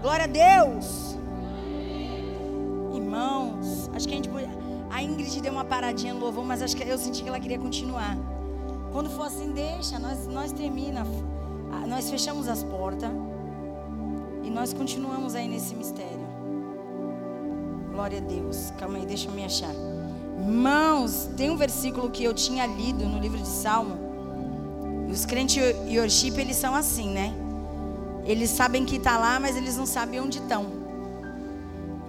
Glória a Deus. Irmãos, acho que a gente. A Ingrid deu uma paradinha no louvor, mas acho que eu senti que ela queria continuar. Quando for assim, deixa, nós, nós termina, nós fechamos as portas e nós continuamos aí nesse mistério. Glória a Deus. Calma aí, deixa eu me achar. Irmãos, tem um versículo que eu tinha lido no livro de Salmo. Os crentes worship, eles são assim, né? Eles sabem que está lá, mas eles não sabem onde estão.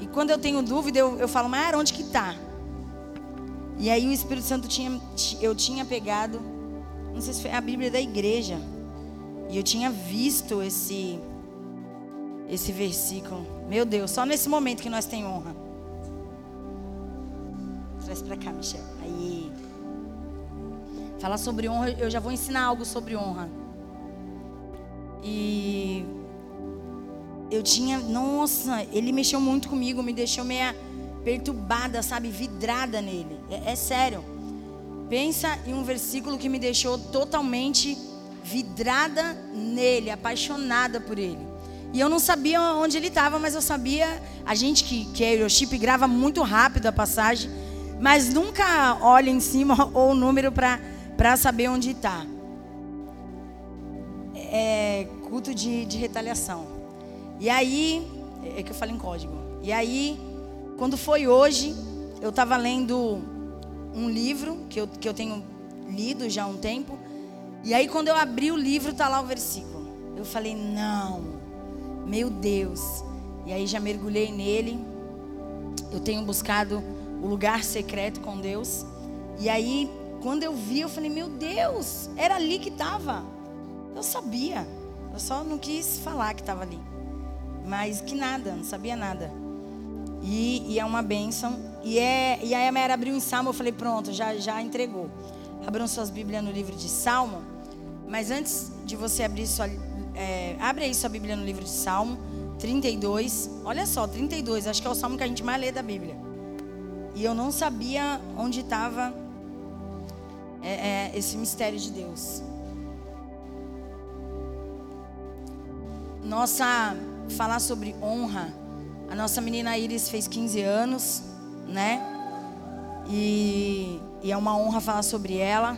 E quando eu tenho dúvida, eu, eu falo, mas onde que está? E aí o Espírito Santo tinha, eu tinha pegado, não sei se foi a Bíblia da igreja. E eu tinha visto esse, esse versículo. Meu Deus, só nesse momento que nós tem honra. Traz para cá, Michel. Aí. Falar sobre honra, eu já vou ensinar algo sobre honra. E eu tinha, nossa, ele mexeu muito comigo, me deixou meia perturbada, sabe, vidrada nele. É, é sério. Pensa em um versículo que me deixou totalmente vidrada nele, apaixonada por ele. E eu não sabia onde ele estava, mas eu sabia. A gente que, que é Euroship grava muito rápido a passagem mas nunca olha em cima ou o número para saber onde está. É culto de, de retaliação. E aí, é que eu falo em código. E aí, quando foi hoje, eu estava lendo um livro que eu, que eu tenho lido já há um tempo. E aí, quando eu abri o livro, tá lá o versículo. Eu falei, não, meu Deus. E aí já mergulhei nele. Eu tenho buscado o lugar secreto com Deus. E aí, quando eu vi, eu falei: Meu Deus, era ali que estava. Eu sabia, eu só não quis falar que estava ali. Mas que nada, não sabia nada. E, e, é uma bênção. E, é, e aí a Mera abriu em Salmo, eu falei: Pronto, já, já entregou. Abram suas Bíblias no livro de Salmo. Mas antes de você abrir sua. É, abre aí sua Bíblia no livro de Salmo 32. Olha só, 32, acho que é o salmo que a gente mais lê da Bíblia. E eu não sabia onde estava é, é, esse mistério de Deus. Nossa, falar sobre honra. A nossa menina Iris fez 15 anos, né? E, e é uma honra falar sobre ela.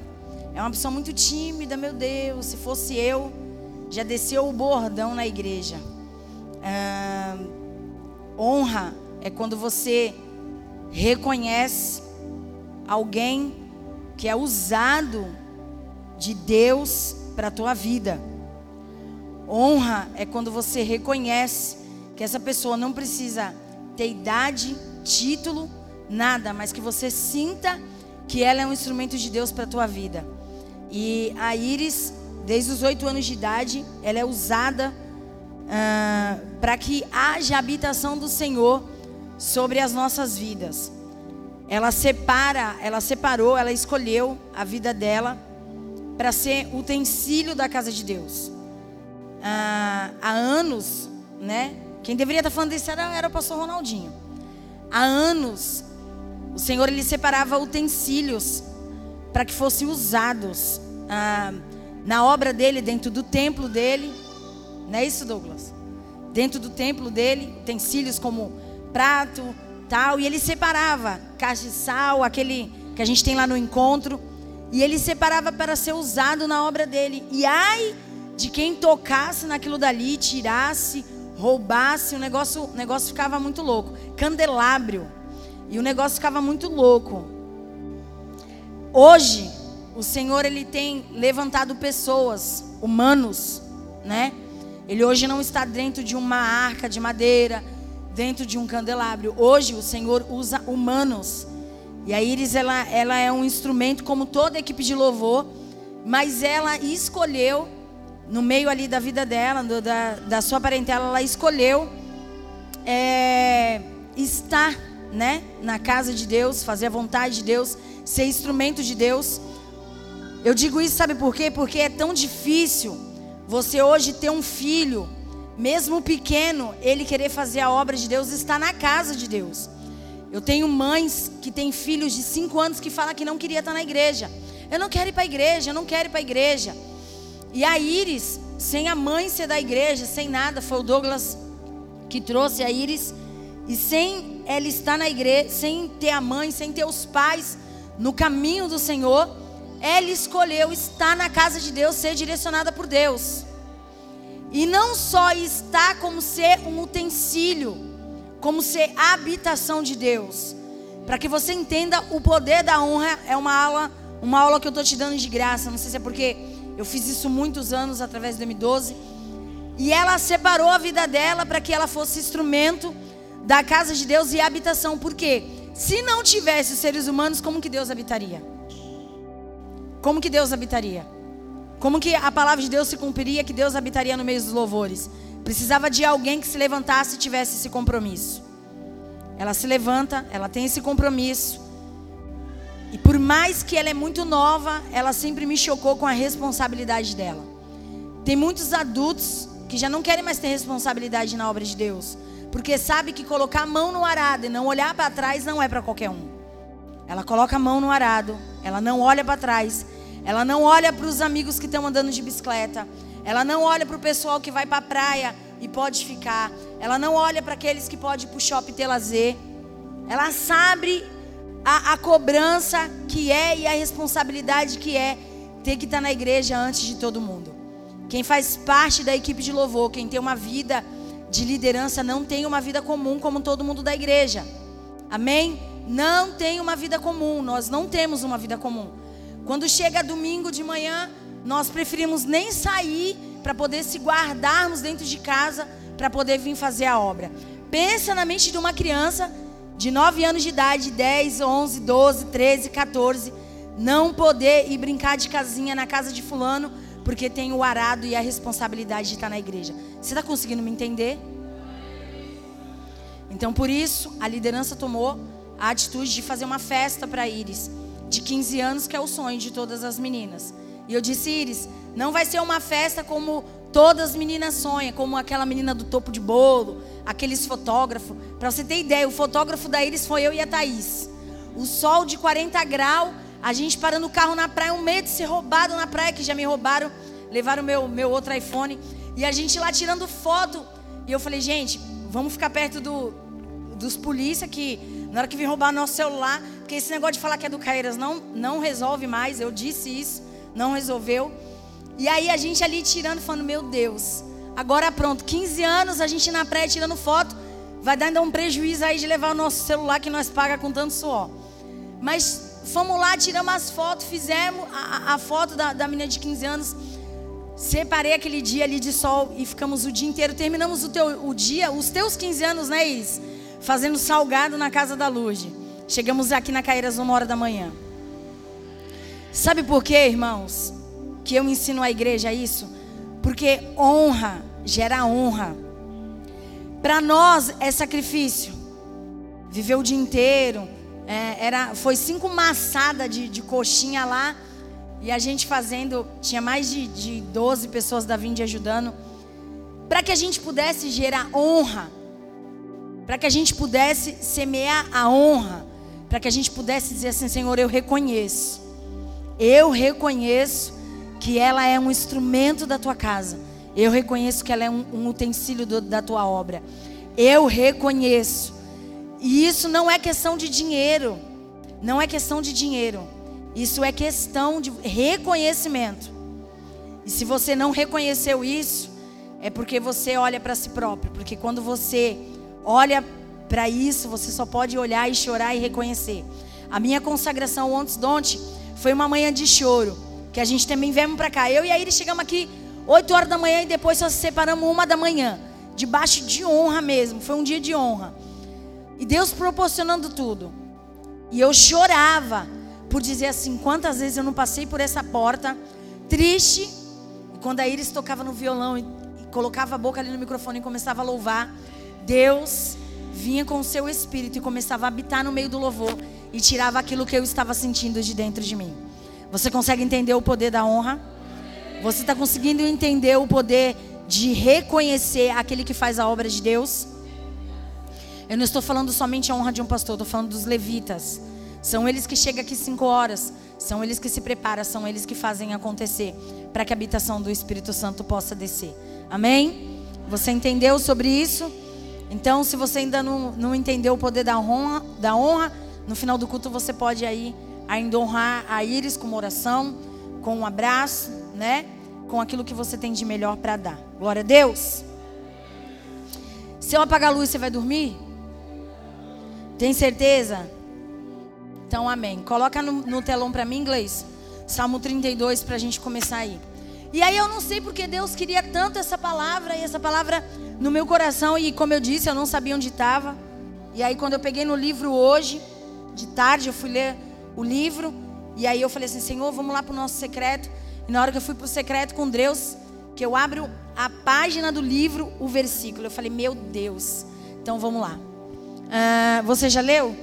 É uma pessoa muito tímida, meu Deus. Se fosse eu, já desceu o bordão na igreja. Ah, honra é quando você reconhece alguém que é usado de Deus para a tua vida. Honra é quando você reconhece que essa pessoa não precisa ter idade, título, nada, mas que você sinta que ela é um instrumento de Deus para a tua vida. E a Iris, desde os oito anos de idade, ela é usada ah, para que haja habitação do Senhor sobre as nossas vidas. Ela separa, ela separou, ela escolheu a vida dela para ser utensílio da casa de Deus. Ah, há anos, né? Quem deveria estar falando isso era, era o pastor Ronaldinho. Há anos, o Senhor ele separava utensílios para que fossem usados ah, na obra dele, dentro do templo dele. Não é isso, Douglas? Dentro do templo dele, utensílios como prato, tal, e ele separava sal, aquele que a gente tem lá no encontro, e ele separava para ser usado na obra dele. E ai de quem tocasse naquilo dali, tirasse, roubasse, o negócio, o negócio ficava muito louco. Candelabro. E o negócio ficava muito louco. Hoje, o Senhor ele tem levantado pessoas, humanos, né? Ele hoje não está dentro de uma arca de madeira, dentro de um candelabro. Hoje o Senhor usa humanos. E a Iris ela, ela é um instrumento como toda a equipe de louvor, mas ela escolheu no meio ali da vida dela, do, da, da sua parentela, ela escolheu é, estar, né, na casa de Deus, fazer a vontade de Deus, ser instrumento de Deus. Eu digo isso, sabe por quê? Porque é tão difícil você hoje ter um filho mesmo pequeno, ele querer fazer a obra de Deus está na casa de Deus. Eu tenho mães que têm filhos de 5 anos que falam que não queria estar na igreja. Eu não quero ir para a igreja, eu não quero ir para a igreja. E a Iris, sem a mãe ser da igreja, sem nada, foi o Douglas que trouxe a Iris. E sem ela estar na igreja, sem ter a mãe, sem ter os pais no caminho do Senhor, ela escolheu estar na casa de Deus, ser direcionada por Deus. E não só estar como ser um utensílio, como ser a habitação de Deus. Para que você entenda o poder da honra, é uma aula, uma aula que eu estou te dando de graça. Não sei se é porque eu fiz isso muitos anos através do M12. E ela separou a vida dela para que ela fosse instrumento da casa de Deus e habitação. Por quê? Se não tivesse os seres humanos, como que Deus habitaria? Como que Deus habitaria? Como que a palavra de Deus se cumpriria que Deus habitaria no meio dos louvores? Precisava de alguém que se levantasse e tivesse esse compromisso. Ela se levanta, ela tem esse compromisso. E por mais que ela é muito nova, ela sempre me chocou com a responsabilidade dela. Tem muitos adultos que já não querem mais ter responsabilidade na obra de Deus, porque sabe que colocar a mão no arado e não olhar para trás não é para qualquer um. Ela coloca a mão no arado, ela não olha para trás ela não olha para os amigos que estão andando de bicicleta. Ela não olha para o pessoal que vai para a praia e pode ficar. Ela não olha para aqueles que podem ir para o shopping ter lazer. Ela sabe a, a, cobrança que é e a responsabilidade que é ter que estar na igreja antes de todo mundo. Quem faz parte da equipe de louvor, quem tem uma vida de liderança, não tem uma vida comum como todo mundo da igreja. Amém? Não tem uma vida comum. Nós não temos uma vida comum. Quando chega domingo de manhã, nós preferimos nem sair para poder se guardarmos dentro de casa para poder vir fazer a obra. Pensa na mente de uma criança de 9 anos de idade, 10, 11, 12, 13, 14, não poder ir brincar de casinha na casa de fulano porque tem o arado e a responsabilidade de estar na igreja. Você está conseguindo me entender? Então, por isso, a liderança tomou a atitude de fazer uma festa para Iris de 15 anos, que é o sonho de todas as meninas. E eu disse, Iris, não vai ser uma festa como todas as meninas sonham, como aquela menina do topo de bolo, aqueles fotógrafos. Para você ter ideia, o fotógrafo da Iris foi eu e a Thaís. O sol de 40 graus, a gente parando o carro na praia, um medo de ser roubado na praia, que já me roubaram, levaram meu, meu outro iPhone. E a gente lá tirando foto. E eu falei, gente, vamos ficar perto do, dos polícia que na hora que vem roubar nosso celular, porque esse negócio de falar que é do Caeiras não, não resolve mais, eu disse isso, não resolveu. E aí a gente ali tirando, falando, meu Deus, agora pronto, 15 anos a gente na praia tirando foto, vai dar ainda um prejuízo aí de levar o nosso celular que nós paga com tanto suor. Mas fomos lá, tiramos as fotos, fizemos a, a foto da, da menina de 15 anos. Separei aquele dia ali de sol e ficamos o dia inteiro. Terminamos o, teu, o dia, os teus 15 anos, né, Iris? fazendo salgado na casa da Luge. Chegamos aqui na Caeiras uma hora da manhã. Sabe por quê, irmãos? Que eu ensino a igreja isso? Porque honra gera honra. Para nós é sacrifício. Viveu o dia inteiro. É, era, foi cinco maçadas de, de coxinha lá. E a gente fazendo. Tinha mais de, de 12 pessoas da Vinde ajudando. Para que a gente pudesse gerar honra para que a gente pudesse semear a honra, para que a gente pudesse dizer assim: Senhor, eu reconheço, eu reconheço que ela é um instrumento da tua casa, eu reconheço que ela é um, um utensílio do, da tua obra, eu reconheço, e isso não é questão de dinheiro, não é questão de dinheiro, isso é questão de reconhecimento. E se você não reconheceu isso, é porque você olha para si próprio, porque quando você olha para isso, você só pode olhar e chorar e reconhecer. A minha consagração de ontem foi uma manhã de choro, que a gente também viemos para cá. Eu e a Iris chegamos aqui 8 horas da manhã e depois só se separamos uma da manhã, debaixo de honra mesmo. Foi um dia de honra. E Deus proporcionando tudo. E eu chorava por dizer assim, quantas vezes eu não passei por essa porta triste, quando a Iris tocava no violão e, e colocava a boca ali no microfone e começava a louvar, Deus vinha com o seu espírito e começava a habitar no meio do louvor e tirava aquilo que eu estava sentindo de dentro de mim. Você consegue entender o poder da honra? Você está conseguindo entender o poder de reconhecer aquele que faz a obra de Deus? Eu não estou falando somente a honra de um pastor, estou falando dos levitas. São eles que chegam aqui cinco horas, são eles que se preparam, são eles que fazem acontecer para que a habitação do Espírito Santo possa descer. Amém? Você entendeu sobre isso? Então, se você ainda não, não entendeu o poder da honra, da honra, no final do culto você pode aí ainda honrar a Iris com uma oração, com um abraço, né? Com aquilo que você tem de melhor para dar. Glória a Deus. Se eu apagar a luz, você vai dormir? Tem certeza? Então, amém. Coloca no, no telão para mim, inglês. Salmo 32 para a gente começar aí. E aí eu não sei porque Deus queria tanto essa palavra e essa palavra no meu coração e como eu disse, eu não sabia onde estava. E aí quando eu peguei no livro hoje, de tarde, eu fui ler o livro e aí eu falei assim, Senhor, vamos lá para o nosso secreto. E na hora que eu fui para o secreto com Deus, que eu abro a página do livro, o versículo, eu falei, meu Deus. Então vamos lá. Uh, você já leu?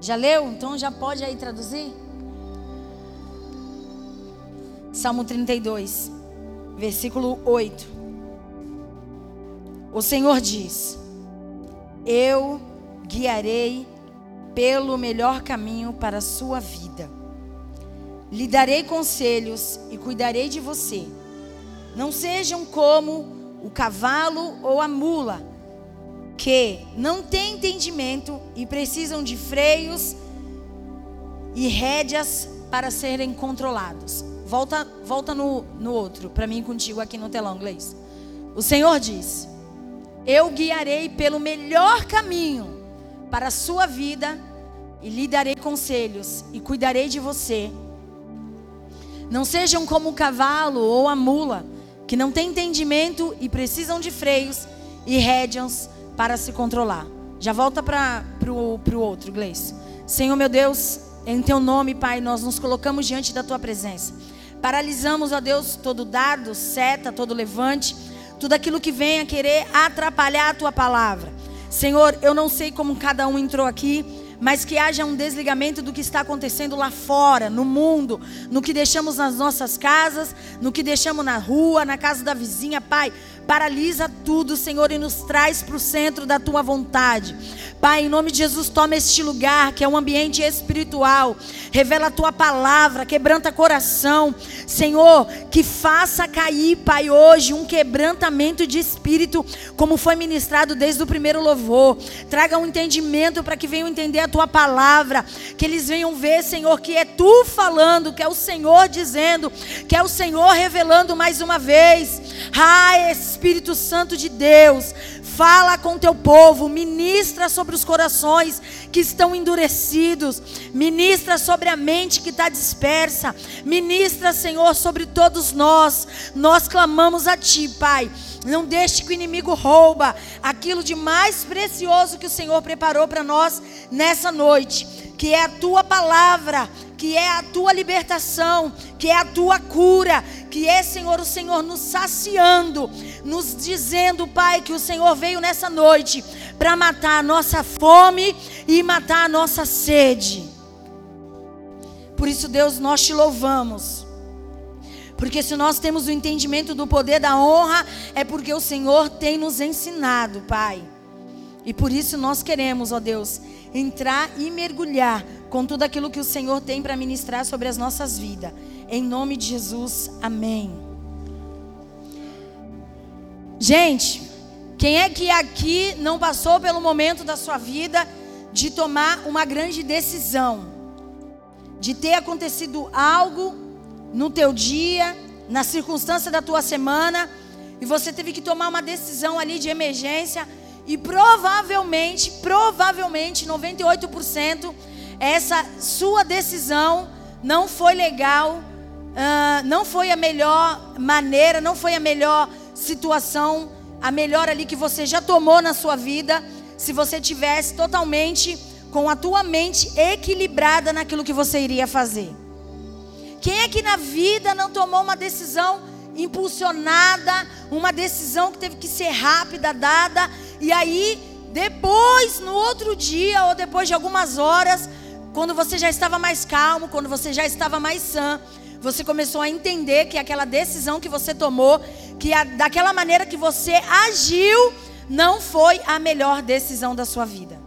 Já leu? Então já pode aí traduzir? Salmo 32, versículo 8. O Senhor diz: Eu guiarei pelo melhor caminho para a sua vida. Lhe darei conselhos e cuidarei de você. Não sejam como o cavalo ou a mula, que não têm entendimento e precisam de freios e rédeas para serem controlados. Volta, volta no, no outro, para mim contigo aqui no telão inglês. O Senhor diz: Eu guiarei pelo melhor caminho para a sua vida e lhe darei conselhos e cuidarei de você. Não sejam como o cavalo ou a mula, que não têm entendimento e precisam de freios e rédeas para se controlar. Já volta para o outro, inglês. Senhor meu Deus, em teu nome, Pai, nós nos colocamos diante da tua presença. Paralisamos, ó Deus, todo dardo, seta, todo levante, tudo aquilo que venha querer atrapalhar a tua palavra. Senhor, eu não sei como cada um entrou aqui, mas que haja um desligamento do que está acontecendo lá fora, no mundo, no que deixamos nas nossas casas, no que deixamos na rua, na casa da vizinha, Pai. Paralisa tudo, Senhor, e nos traz para o centro da tua vontade. Pai, em nome de Jesus, toma este lugar que é um ambiente espiritual. Revela a tua palavra, quebranta coração. Senhor, que faça cair, Pai, hoje um quebrantamento de espírito, como foi ministrado desde o primeiro louvor. Traga um entendimento para que venham entender a tua palavra. Que eles venham ver, Senhor, que é tu falando, que é o Senhor dizendo, que é o Senhor revelando mais uma vez. Ah, Espírito Santo de Deus, fala com teu povo, ministra sobre os corações que estão endurecidos, ministra sobre a mente que está dispersa, ministra, Senhor, sobre todos nós. Nós clamamos a Ti, Pai. Não deixe que o inimigo rouba aquilo de mais precioso que o Senhor preparou para nós nessa noite, que é a tua palavra que é a tua libertação, que é a tua cura, que é, Senhor, o Senhor nos saciando, nos dizendo, Pai, que o Senhor veio nessa noite para matar a nossa fome e matar a nossa sede. Por isso, Deus, nós te louvamos. Porque se nós temos o entendimento do poder da honra, é porque o Senhor tem nos ensinado, Pai. E por isso nós queremos, ó Deus, entrar e mergulhar com tudo aquilo que o Senhor tem para ministrar sobre as nossas vidas. Em nome de Jesus, amém. Gente, quem é que aqui não passou pelo momento da sua vida de tomar uma grande decisão? De ter acontecido algo no teu dia, na circunstância da tua semana, e você teve que tomar uma decisão ali de emergência e provavelmente, provavelmente 98% essa sua decisão não foi legal, uh, não foi a melhor maneira, não foi a melhor situação, a melhor ali que você já tomou na sua vida, se você tivesse totalmente com a tua mente equilibrada naquilo que você iria fazer. Quem é que na vida não tomou uma decisão impulsionada, uma decisão que teve que ser rápida, dada, e aí depois, no outro dia ou depois de algumas horas, quando você já estava mais calmo, quando você já estava mais sã, você começou a entender que aquela decisão que você tomou, que a, daquela maneira que você agiu, não foi a melhor decisão da sua vida.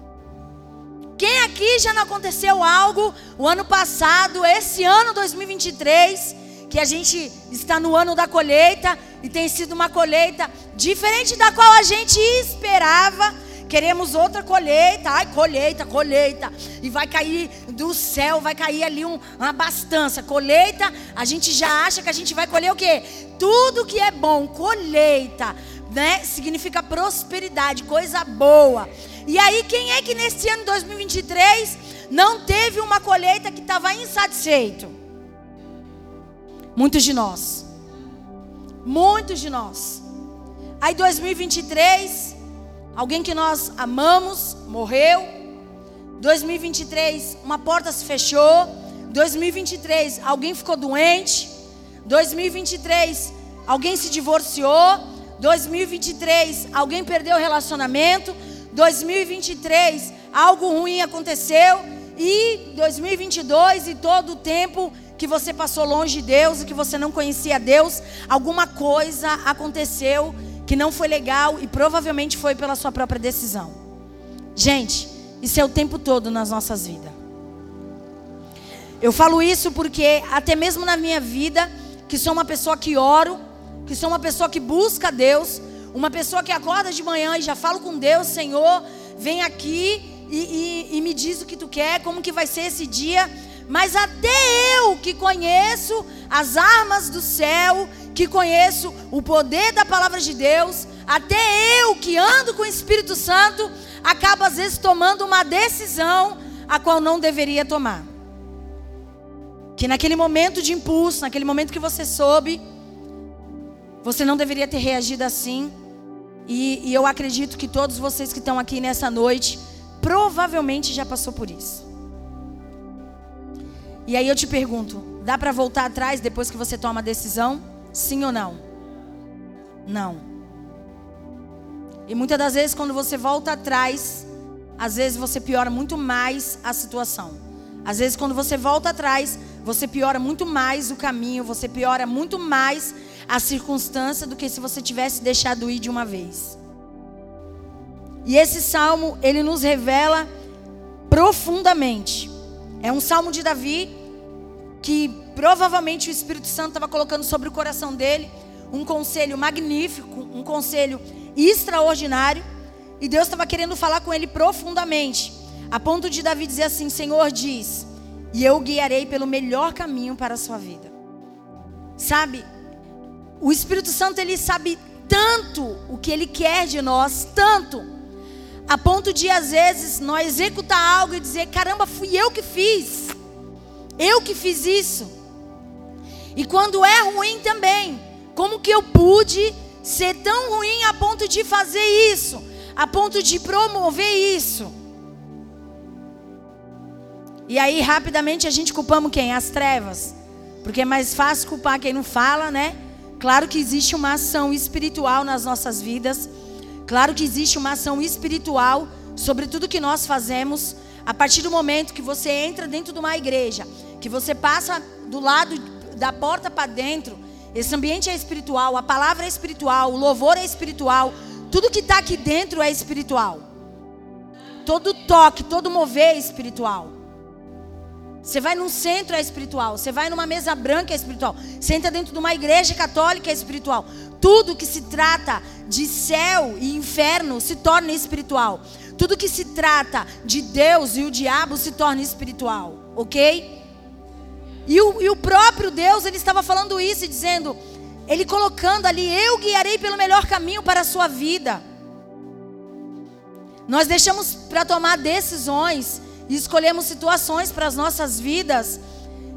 Quem aqui já não aconteceu algo o ano passado, esse ano 2023, que a gente está no ano da colheita e tem sido uma colheita diferente da qual a gente esperava. Queremos outra colheita, ai, colheita, colheita. E vai cair do céu, vai cair ali um, uma abastança. Colheita, a gente já acha que a gente vai colher o quê? Tudo que é bom, colheita, né? Significa prosperidade, coisa boa. E aí, quem é que nesse ano 2023 não teve uma colheita que estava insatisfeito? Muitos de nós. Muitos de nós. Aí 2023, alguém que nós amamos morreu. 2023, uma porta se fechou. 2023, alguém ficou doente. 2023, alguém se divorciou. 2023, alguém perdeu o relacionamento. 2023, algo ruim aconteceu. E 2022 e todo o tempo que você passou longe de Deus que você não conhecia Deus, alguma coisa aconteceu que não foi legal e provavelmente foi pela sua própria decisão. Gente, isso é o tempo todo nas nossas vidas. Eu falo isso porque até mesmo na minha vida, que sou uma pessoa que oro, que sou uma pessoa que busca Deus, uma pessoa que acorda de manhã e já falo com Deus, Senhor, vem aqui e, e, e me diz o que tu quer, como que vai ser esse dia. Mas até eu que conheço as armas do céu, que conheço o poder da palavra de Deus, até eu que ando com o Espírito Santo, acabo às vezes tomando uma decisão a qual não deveria tomar. Que naquele momento de impulso, naquele momento que você soube, você não deveria ter reagido assim. E, e eu acredito que todos vocês que estão aqui nessa noite, provavelmente já passou por isso. E aí eu te pergunto: dá para voltar atrás depois que você toma a decisão? Sim ou não? Não. E muitas das vezes, quando você volta atrás, às vezes você piora muito mais a situação. Às vezes, quando você volta atrás, você piora muito mais o caminho, você piora muito mais a circunstância do que se você tivesse deixado ir de uma vez. E esse salmo, ele nos revela profundamente. É um salmo de Davi que provavelmente o Espírito Santo estava colocando sobre o coração dele um conselho magnífico, um conselho extraordinário, e Deus estava querendo falar com ele profundamente, a ponto de Davi dizer assim: Senhor diz, e eu guiarei pelo melhor caminho para a sua vida. Sabe, o Espírito Santo ele sabe tanto o que ele quer de nós, tanto, a ponto de às vezes nós executar algo e dizer: caramba, fui eu que fiz, eu que fiz isso. E quando é ruim também, como que eu pude ser tão ruim a ponto de fazer isso, a ponto de promover isso? E aí rapidamente a gente culpamos quem? As trevas. Porque é mais fácil culpar quem não fala, né? Claro que existe uma ação espiritual nas nossas vidas. Claro que existe uma ação espiritual sobre tudo que nós fazemos. A partir do momento que você entra dentro de uma igreja, que você passa do lado da porta para dentro, esse ambiente é espiritual, a palavra é espiritual, o louvor é espiritual, tudo que está aqui dentro é espiritual. Todo toque, todo mover é espiritual. Você vai num centro é espiritual. Você vai numa mesa branca é espiritual. Você entra dentro de uma igreja católica é espiritual. Tudo que se trata de céu e inferno se torna espiritual. Tudo que se trata de Deus e o diabo se torna espiritual. Ok? E o, e o próprio Deus, ele estava falando isso e dizendo, ele colocando ali: Eu guiarei pelo melhor caminho para a sua vida. Nós deixamos para tomar decisões e escolhemos situações para as nossas vidas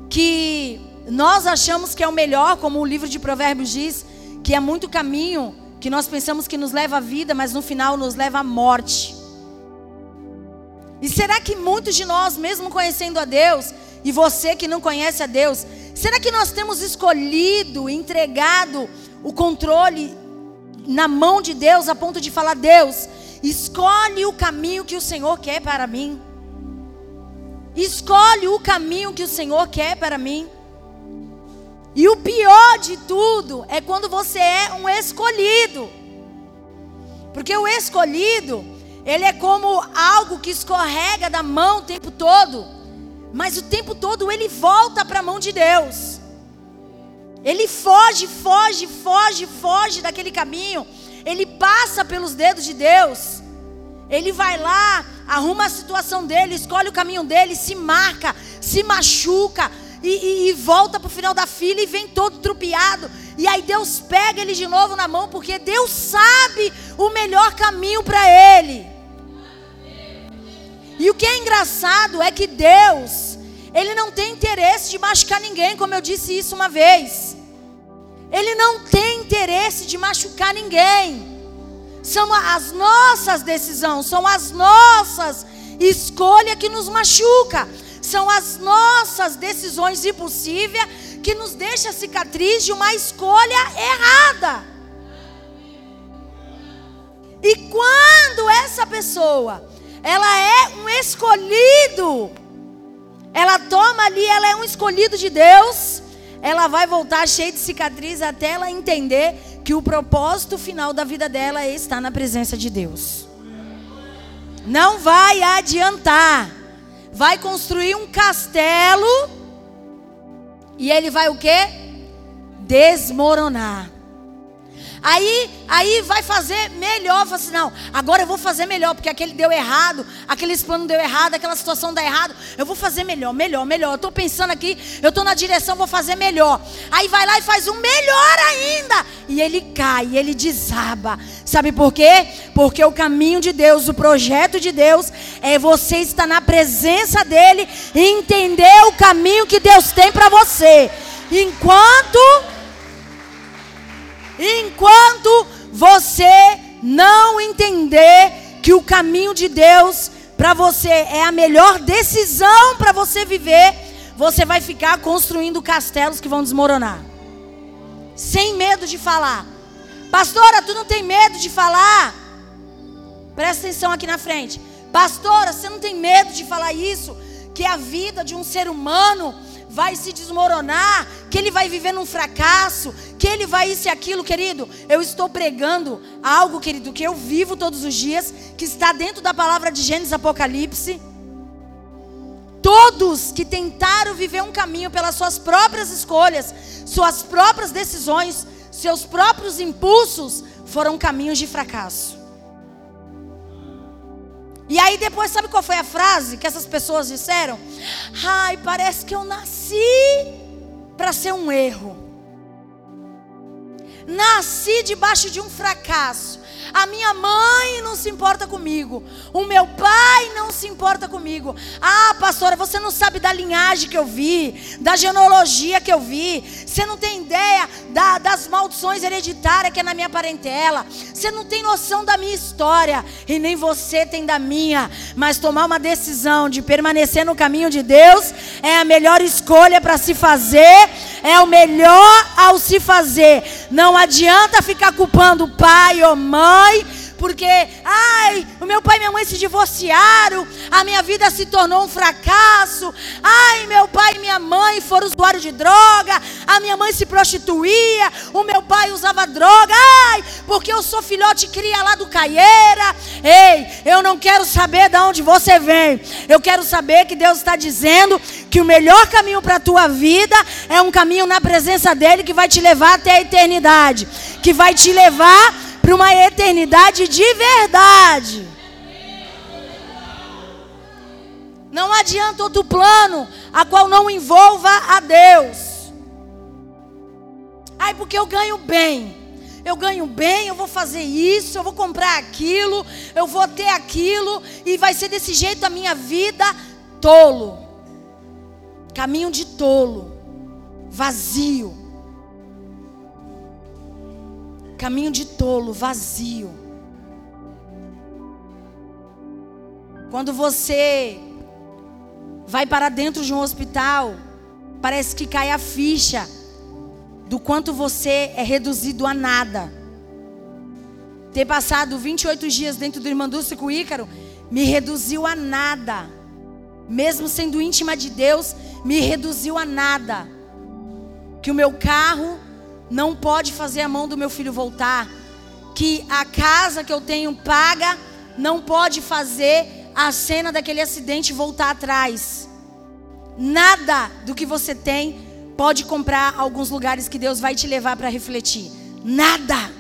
que nós achamos que é o melhor, como o livro de Provérbios diz, que é muito caminho que nós pensamos que nos leva à vida, mas no final nos leva à morte. E será que muitos de nós, mesmo conhecendo a Deus, e você que não conhece a Deus, será que nós temos escolhido, entregado o controle na mão de Deus a ponto de falar: Deus, escolhe o caminho que o Senhor quer para mim? Escolhe o caminho que o Senhor quer para mim. E o pior de tudo é quando você é um escolhido. Porque o escolhido, ele é como algo que escorrega da mão o tempo todo. Mas o tempo todo ele volta para a mão de Deus. Ele foge, foge, foge, foge daquele caminho. ele passa pelos dedos de Deus. Ele vai lá, arruma a situação dele, escolhe o caminho dele, se marca, se machuca e, e, e volta para o final da fila e vem todo trupiado. E aí Deus pega ele de novo na mão, porque Deus sabe o melhor caminho para ele. E o que é engraçado é que Deus, Ele não tem interesse de machucar ninguém, como eu disse isso uma vez. Ele não tem interesse de machucar ninguém. São as nossas decisões, são as nossas escolhas que nos machuca. São as nossas decisões impossíveis que nos deixa cicatriz de uma escolha errada. E quando essa pessoa, ela é um escolhido, ela toma ali, ela é um escolhido de Deus, ela vai voltar cheia de cicatriz até ela entender que o propósito final da vida dela é estar na presença de Deus. Não vai adiantar. Vai construir um castelo e ele vai o quê? Desmoronar. Aí, aí vai fazer melhor. Fala assim, não, agora eu vou fazer melhor, porque aquele deu errado, aquele plano deu errado, aquela situação deu errado. Eu vou fazer melhor, melhor, melhor. Eu estou pensando aqui, eu estou na direção, vou fazer melhor. Aí vai lá e faz um melhor ainda. E ele cai, ele desaba. Sabe por quê? Porque o caminho de Deus, o projeto de Deus, é você estar na presença dEle e entender o caminho que Deus tem para você. Enquanto Enquanto você não entender que o caminho de Deus para você é a melhor decisão para você viver, você vai ficar construindo castelos que vão desmoronar. Sem medo de falar. Pastora, tu não tem medo de falar? Presta atenção aqui na frente. Pastora, você não tem medo de falar isso? Que a vida de um ser humano vai se desmoronar, que ele vai viver num fracasso, que ele vai isso e aquilo, querido. Eu estou pregando algo, querido, que eu vivo todos os dias, que está dentro da palavra de Gênesis Apocalipse. Todos que tentaram viver um caminho pelas suas próprias escolhas, suas próprias decisões, seus próprios impulsos, foram caminhos de fracasso. E aí depois, sabe qual foi a frase que essas pessoas disseram? Ai, parece que eu nasci para ser um erro. Nasci debaixo de um fracasso. A minha mãe não se importa comigo. O meu pai não se importa comigo. Ah, pastora, você não sabe da linhagem que eu vi, da genealogia que eu vi. Você não tem ideia da, das maldições hereditárias que é na minha parentela. Você não tem noção da minha história. E nem você tem da minha. Mas tomar uma decisão de permanecer no caminho de Deus é a melhor escolha para se fazer. É o melhor ao se fazer. Não adianta ficar culpando o pai ou mãe, porque, ai, o meu pai e minha mãe se divorciaram, a minha vida se tornou um fracasso, ai, meu pai e minha mãe foram usuários de droga, a minha mãe se prostituía, o meu pai usava droga, ai, porque eu sou filhote cria lá do Caieira, ei, eu não quero saber de onde você vem, eu quero saber que Deus está dizendo que o melhor caminho para a tua vida é um caminho na presença dEle que vai te levar até a eternidade, que vai te levar para uma eternidade de verdade. Não adianta outro plano a qual não envolva a Deus. Ai, porque eu ganho bem. Eu ganho bem, eu vou fazer isso, eu vou comprar aquilo, eu vou ter aquilo, e vai ser desse jeito a minha vida tolo. Caminho de tolo, vazio. Caminho de tolo, vazio. Quando você vai para dentro de um hospital, parece que cai a ficha do quanto você é reduzido a nada. Ter passado 28 dias dentro do Irmandúcio com Ícaro me reduziu a nada. Mesmo sendo íntima de Deus, me reduziu a nada. Que o meu carro não pode fazer a mão do meu filho voltar. Que a casa que eu tenho paga não pode fazer a cena daquele acidente voltar atrás. Nada do que você tem pode comprar alguns lugares que Deus vai te levar para refletir. Nada.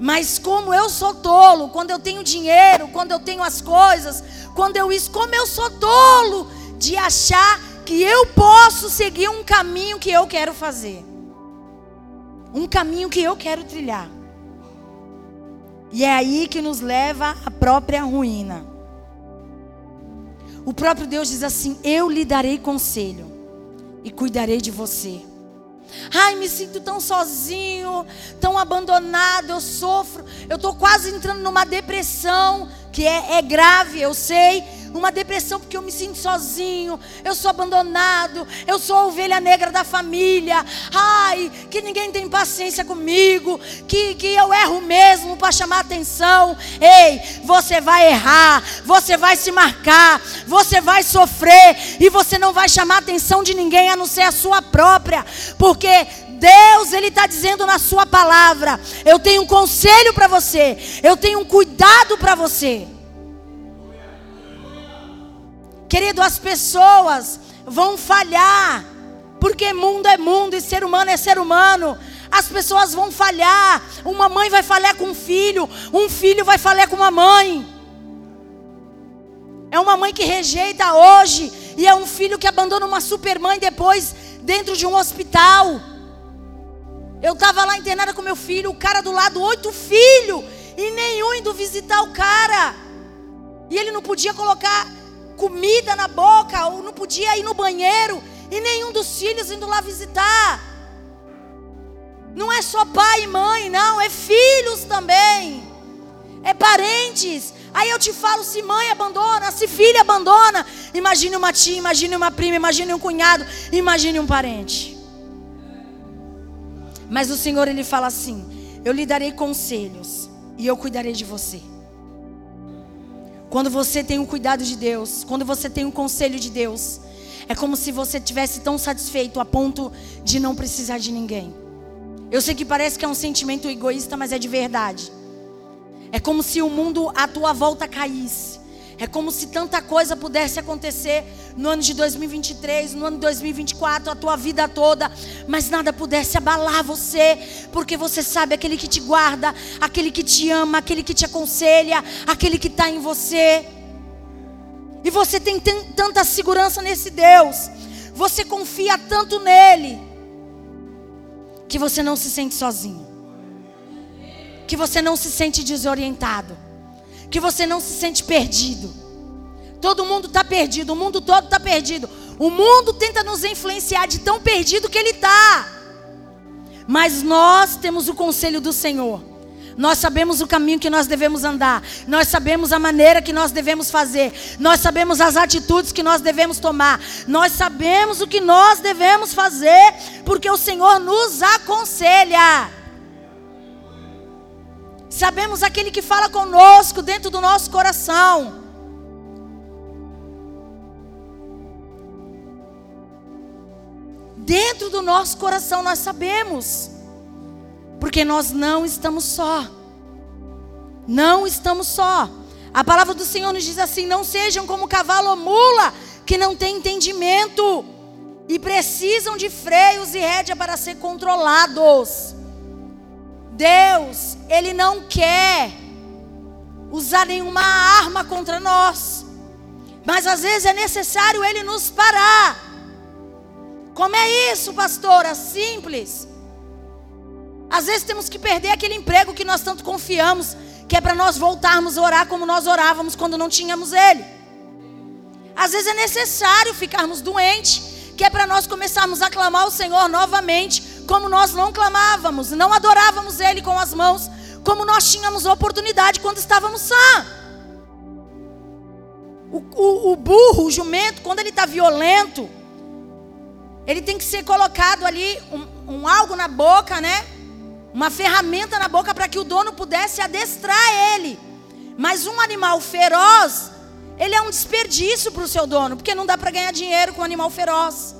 Mas como eu sou tolo, quando eu tenho dinheiro, quando eu tenho as coisas, quando eu isso, como eu sou tolo de achar que eu posso seguir um caminho que eu quero fazer. Um caminho que eu quero trilhar. E é aí que nos leva à própria ruína. O próprio Deus diz assim: Eu lhe darei conselho e cuidarei de você. Ai, me sinto tão sozinho, tão abandonado, eu sofro, eu estou quase entrando numa depressão que é, é grave, eu sei, uma depressão porque eu me sinto sozinho, eu sou abandonado, eu sou a ovelha negra da família. Ai, que ninguém tem paciência comigo, que, que eu erro mesmo para chamar atenção. Ei, você vai errar, você vai se marcar, você vai sofrer e você não vai chamar atenção de ninguém a não ser a sua própria, porque Deus, Ele está dizendo na Sua palavra: eu tenho um conselho para você, eu tenho um cuidado para você. Querido, as pessoas vão falhar, porque mundo é mundo e ser humano é ser humano. As pessoas vão falhar. Uma mãe vai falhar com um filho, um filho vai falhar com uma mãe. É uma mãe que rejeita hoje e é um filho que abandona uma supermãe depois dentro de um hospital. Eu estava lá internada com meu filho, o cara do lado, oito filhos, e nenhum indo visitar o cara. E ele não podia colocar comida na boca, ou não podia ir no banheiro, e nenhum dos filhos indo lá visitar. Não é só pai e mãe, não, é filhos também, é parentes. Aí eu te falo: se mãe abandona, se filha abandona, imagine uma tia, imagine uma prima, imagine um cunhado, imagine um parente. Mas o Senhor ele fala assim: Eu lhe darei conselhos e eu cuidarei de você. Quando você tem o cuidado de Deus, quando você tem o conselho de Deus, é como se você tivesse tão satisfeito a ponto de não precisar de ninguém. Eu sei que parece que é um sentimento egoísta, mas é de verdade. É como se o mundo à tua volta caísse. É como se tanta coisa pudesse acontecer no ano de 2023, no ano de 2024, a tua vida toda, mas nada pudesse abalar você, porque você sabe aquele que te guarda, aquele que te ama, aquele que te aconselha, aquele que está em você. E você tem tanta segurança nesse Deus, você confia tanto nele, que você não se sente sozinho, que você não se sente desorientado, que você não se sente perdido. Todo mundo está perdido, o mundo todo está perdido. O mundo tenta nos influenciar de tão perdido que ele está. Mas nós temos o conselho do Senhor. Nós sabemos o caminho que nós devemos andar. Nós sabemos a maneira que nós devemos fazer. Nós sabemos as atitudes que nós devemos tomar. Nós sabemos o que nós devemos fazer, porque o Senhor nos aconselha. Sabemos aquele que fala conosco dentro do nosso coração. Dentro do nosso coração nós sabemos. Porque nós não estamos só. Não estamos só. A palavra do Senhor nos diz assim: não sejam como cavalo ou mula, que não tem entendimento e precisam de freios e rédea para ser controlados. Deus, Ele não quer usar nenhuma arma contra nós, mas às vezes é necessário Ele nos parar como é isso, pastora? Simples. Às vezes temos que perder aquele emprego que nós tanto confiamos, que é para nós voltarmos a orar como nós orávamos quando não tínhamos ele. Às vezes é necessário ficarmos doentes, que é para nós começarmos a clamar o Senhor novamente, como nós não clamávamos, não adorávamos Ele com as mãos, como nós tínhamos oportunidade quando estávamos sã. O, o, o burro, o jumento, quando ele está violento, ele tem que ser colocado ali um, um algo na boca, né? Uma ferramenta na boca para que o dono pudesse adestrar ele. Mas um animal feroz, ele é um desperdício para o seu dono, porque não dá para ganhar dinheiro com um animal feroz.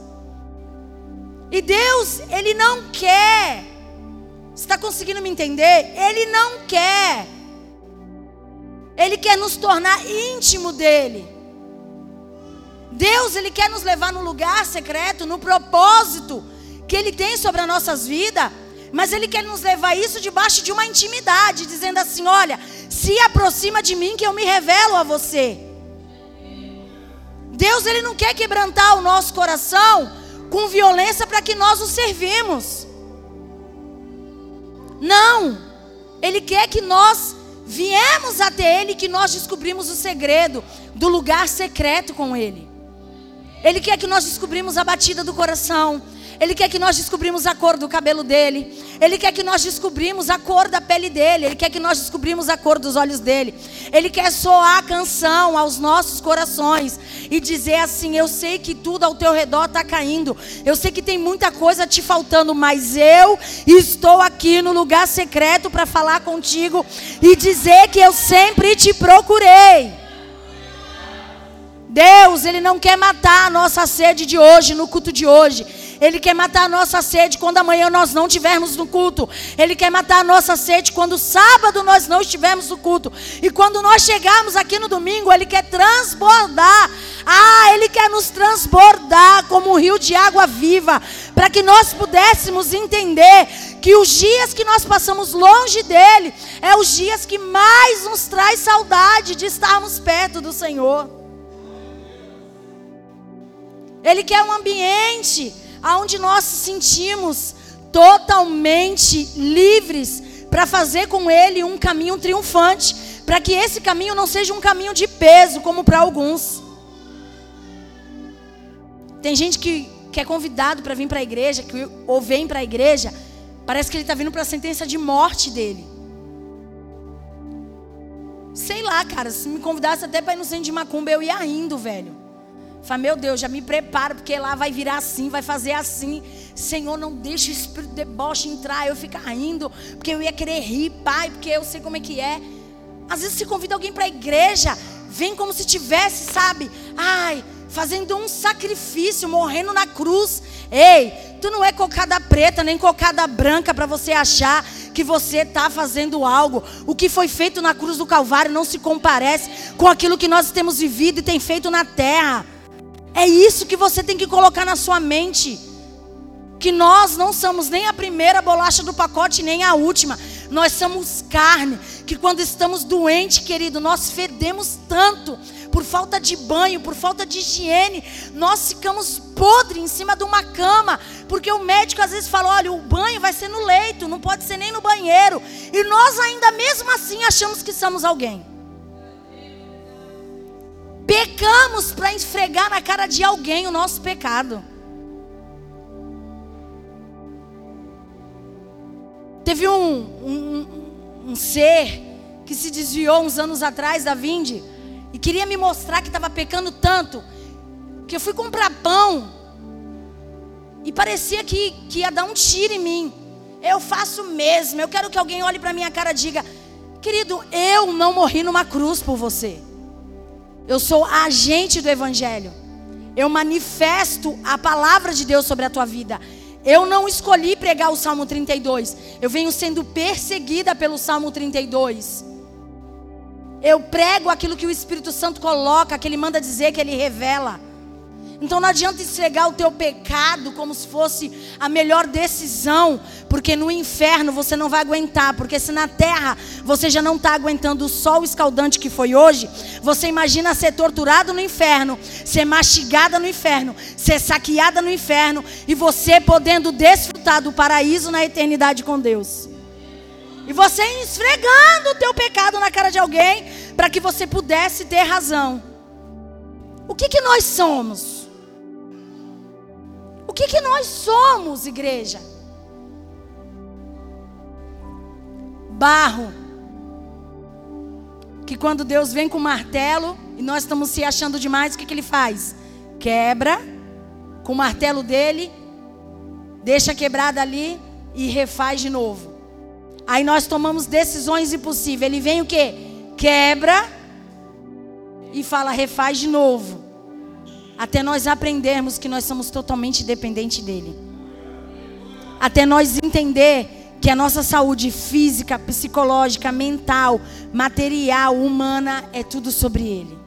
E Deus, Ele não quer. Está conseguindo me entender? Ele não quer. Ele quer nos tornar íntimo dele. Deus, Ele quer nos levar no lugar secreto, no propósito que Ele tem sobre as nossas vidas. Mas Ele quer nos levar isso debaixo de uma intimidade, dizendo assim: olha, se aproxima de mim que eu me revelo a você. Deus ele não quer quebrantar o nosso coração com violência para que nós o servimos. Não. Ele quer que nós viemos até ele, que nós descobrimos o segredo do lugar secreto com ele. Ele quer que nós descobrimos a batida do coração. Ele quer que nós descobrimos a cor do cabelo dele. Ele quer que nós descobrimos a cor da pele dele. Ele quer que nós descobrimos a cor dos olhos dele. Ele quer soar a canção aos nossos corações e dizer assim: Eu sei que tudo ao teu redor está caindo. Eu sei que tem muita coisa te faltando, mas eu estou aqui no lugar secreto para falar contigo e dizer que eu sempre te procurei. Deus, Ele não quer matar a nossa sede de hoje, no culto de hoje. Ele quer matar a nossa sede quando amanhã nós não estivermos no culto. Ele quer matar a nossa sede quando sábado nós não estivermos no culto. E quando nós chegarmos aqui no domingo, Ele quer transbordar. Ah, Ele quer nos transbordar como um rio de água viva. Para que nós pudéssemos entender que os dias que nós passamos longe dEle é os dias que mais nos traz saudade de estarmos perto do Senhor. Ele quer um ambiente onde nós nos sentimos totalmente livres para fazer com Ele um caminho triunfante, para que esse caminho não seja um caminho de peso, como para alguns. Tem gente que, que é convidado para vir para a igreja, que, ou vem para a igreja, parece que ele está vindo para a sentença de morte dele. Sei lá, cara, se me convidasse até para ir no centro de macumba, eu ia indo, velho. Fala, meu Deus, já me preparo, porque lá vai virar assim, vai fazer assim. Senhor, não deixe o espírito de deboche entrar, eu ficar rindo, porque eu ia querer rir, pai, porque eu sei como é que é. Às vezes se convida alguém para a igreja, vem como se tivesse, sabe? Ai, fazendo um sacrifício, morrendo na cruz. Ei, tu não é cocada preta nem cocada branca para você achar que você está fazendo algo. O que foi feito na cruz do Calvário não se comparece com aquilo que nós temos vivido e tem feito na terra. É isso que você tem que colocar na sua mente. Que nós não somos nem a primeira bolacha do pacote, nem a última. Nós somos carne. Que quando estamos doentes, querido, nós fedemos tanto. Por falta de banho, por falta de higiene. Nós ficamos podres em cima de uma cama. Porque o médico às vezes fala: olha, o banho vai ser no leito, não pode ser nem no banheiro. E nós ainda mesmo assim achamos que somos alguém. Pecamos para esfregar na cara de alguém o nosso pecado. Teve um, um, um ser que se desviou uns anos atrás da Vinde e queria me mostrar que estava pecando tanto que eu fui comprar pão e parecia que, que ia dar um tiro em mim. Eu faço mesmo. Eu quero que alguém olhe para minha cara e diga: Querido, eu não morri numa cruz por você. Eu sou agente do Evangelho. Eu manifesto a palavra de Deus sobre a tua vida. Eu não escolhi pregar o Salmo 32. Eu venho sendo perseguida pelo Salmo 32. Eu prego aquilo que o Espírito Santo coloca, que ele manda dizer, que ele revela. Então não adianta esfregar o teu pecado como se fosse a melhor decisão, porque no inferno você não vai aguentar, porque se na terra você já não está aguentando o sol escaldante que foi hoje, você imagina ser torturado no inferno, ser mastigada no inferno, ser saqueada no inferno e você podendo desfrutar do paraíso na eternidade com Deus. E você esfregando o teu pecado na cara de alguém para que você pudesse ter razão. O que, que nós somos? Que, que nós somos, igreja? Barro. Que quando Deus vem com o martelo e nós estamos se achando demais, o que, que ele faz? Quebra com o martelo dele, deixa quebrada ali e refaz de novo. Aí nós tomamos decisões impossíveis. Ele vem o quê? Quebra e fala, refaz de novo até nós aprendermos que nós somos totalmente dependentes dele. Até nós entender que a nossa saúde física, psicológica, mental, material, humana é tudo sobre ele.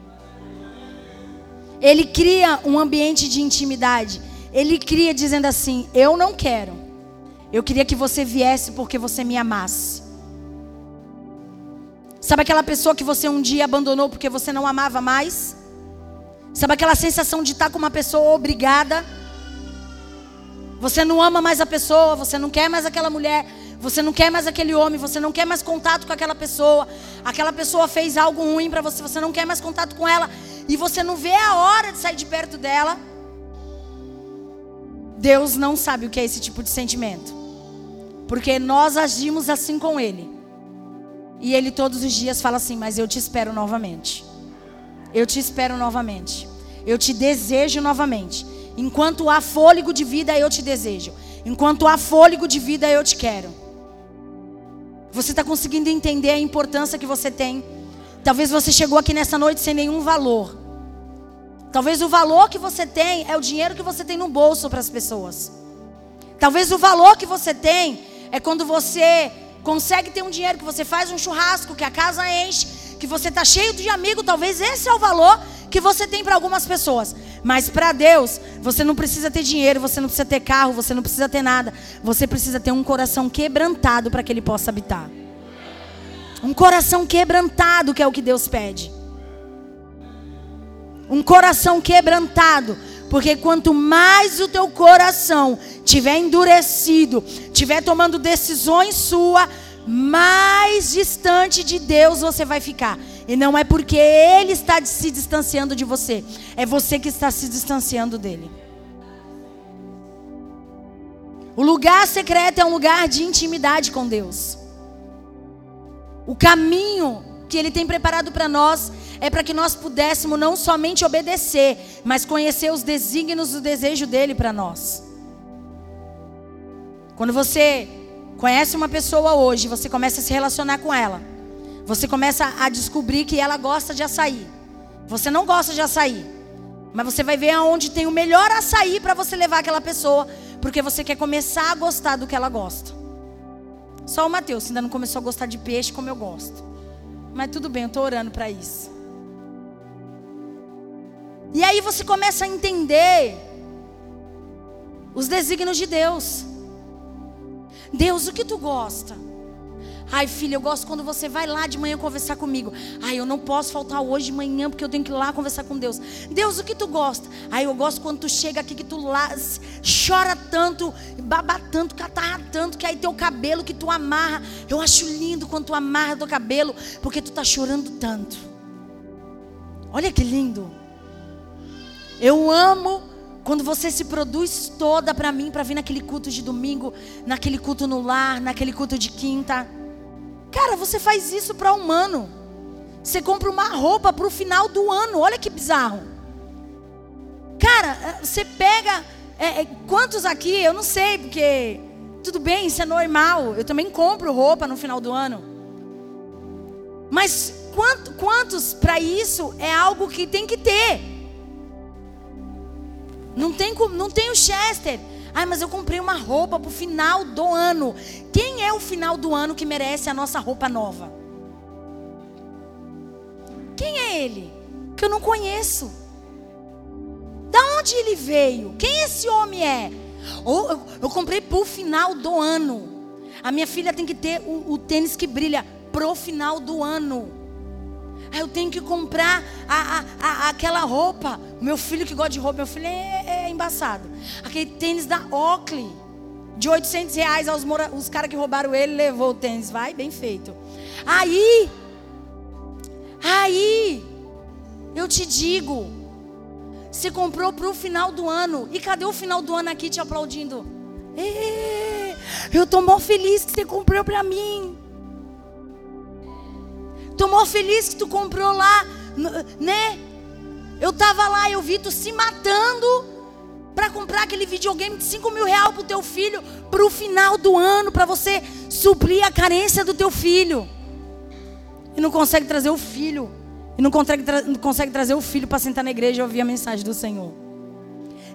Ele cria um ambiente de intimidade. Ele cria dizendo assim: "Eu não quero. Eu queria que você viesse porque você me amasse. Sabe aquela pessoa que você um dia abandonou porque você não amava mais? Sabe aquela sensação de estar com uma pessoa obrigada? Você não ama mais a pessoa, você não quer mais aquela mulher, você não quer mais aquele homem, você não quer mais contato com aquela pessoa. Aquela pessoa fez algo ruim para você, você não quer mais contato com ela e você não vê a hora de sair de perto dela. Deus não sabe o que é esse tipo de sentimento. Porque nós agimos assim com ele. E ele todos os dias fala assim: "Mas eu te espero novamente. Eu te espero novamente. Eu te desejo novamente. Enquanto há fôlego de vida, eu te desejo. Enquanto há fôlego de vida, eu te quero." Você está conseguindo entender a importância que você tem? Talvez você chegou aqui nessa noite sem nenhum valor. Talvez o valor que você tem é o dinheiro que você tem no bolso para as pessoas. Talvez o valor que você tem é quando você consegue ter um dinheiro, que você faz um churrasco, que a casa enche, que você está cheio de amigos. Talvez esse é o valor que você tem para algumas pessoas. Mas para Deus, você não precisa ter dinheiro, você não precisa ter carro, você não precisa ter nada. Você precisa ter um coração quebrantado para que Ele possa habitar. Um coração quebrantado, que é o que Deus pede. Um coração quebrantado. Porque quanto mais o teu coração tiver endurecido, tiver tomando decisões sua, mais distante de Deus você vai ficar. E não é porque Ele está se distanciando de você, é você que está se distanciando dele. O lugar secreto é um lugar de intimidade com Deus. O caminho que Ele tem preparado para nós é para que nós pudéssemos não somente obedecer, mas conhecer os desígnios do desejo dele para nós. Quando você conhece uma pessoa hoje, você começa a se relacionar com ela, você começa a descobrir que ela gosta de açaí. Você não gosta de açaí, mas você vai ver aonde tem o melhor açaí para você levar aquela pessoa, porque você quer começar a gostar do que ela gosta. Só o Mateus ainda não começou a gostar de peixe como eu gosto. Mas tudo bem, eu estou orando para isso. E aí você começa a entender os desígnios de Deus. Deus, o que tu gosta? Ai, filha, eu gosto quando você vai lá de manhã conversar comigo. Ai, eu não posso faltar hoje de manhã porque eu tenho que ir lá conversar com Deus. Deus, o que tu gosta? Ai, eu gosto quando tu chega aqui que tu lá chora tanto, baba tanto, catarra tanto, que aí teu cabelo que tu amarra. Eu acho lindo quando tu amarra teu cabelo, porque tu tá chorando tanto. Olha que lindo. Eu amo quando você se produz toda para mim, para vir naquele culto de domingo, naquele culto no lar, naquele culto de quinta. Cara, você faz isso para um ano. Você compra uma roupa para o final do ano. Olha que bizarro. Cara, eh, você pega. É, é, quantos aqui? Eu não sei, porque. Tudo bem, isso é normal. Eu também compro roupa no final do ano. Mas quantos para isso é algo que tem que ter? Não tem, não tem o Chester. Ai, mas eu comprei uma roupa para o final do ano. Quem é o final do ano que merece a nossa roupa nova? Quem é ele? Que eu não conheço. Da onde ele veio? Quem esse homem é? Ou eu, eu comprei para o final do ano. A minha filha tem que ter o, o tênis que brilha pro final do ano. Aí eu tenho que comprar a, a, a, aquela roupa. Meu filho que gosta de roupa, meu filho é, é embaçado. Aquele tênis da Oakley, de 800 reais. Os, os caras que roubaram ele levou o tênis. Vai, bem feito. Aí, aí, eu te digo, você comprou para o final do ano. E cadê o final do ano aqui te aplaudindo? eu estou mó feliz que você comprou para mim. Tomou feliz que tu comprou lá, né? Eu tava lá, eu vi tu se matando para comprar aquele videogame de 5 mil reais pro teu filho para o final do ano, para você suprir a carência do teu filho. E não consegue trazer o filho. E não consegue, tra não consegue trazer o filho para sentar na igreja e ouvir a mensagem do Senhor.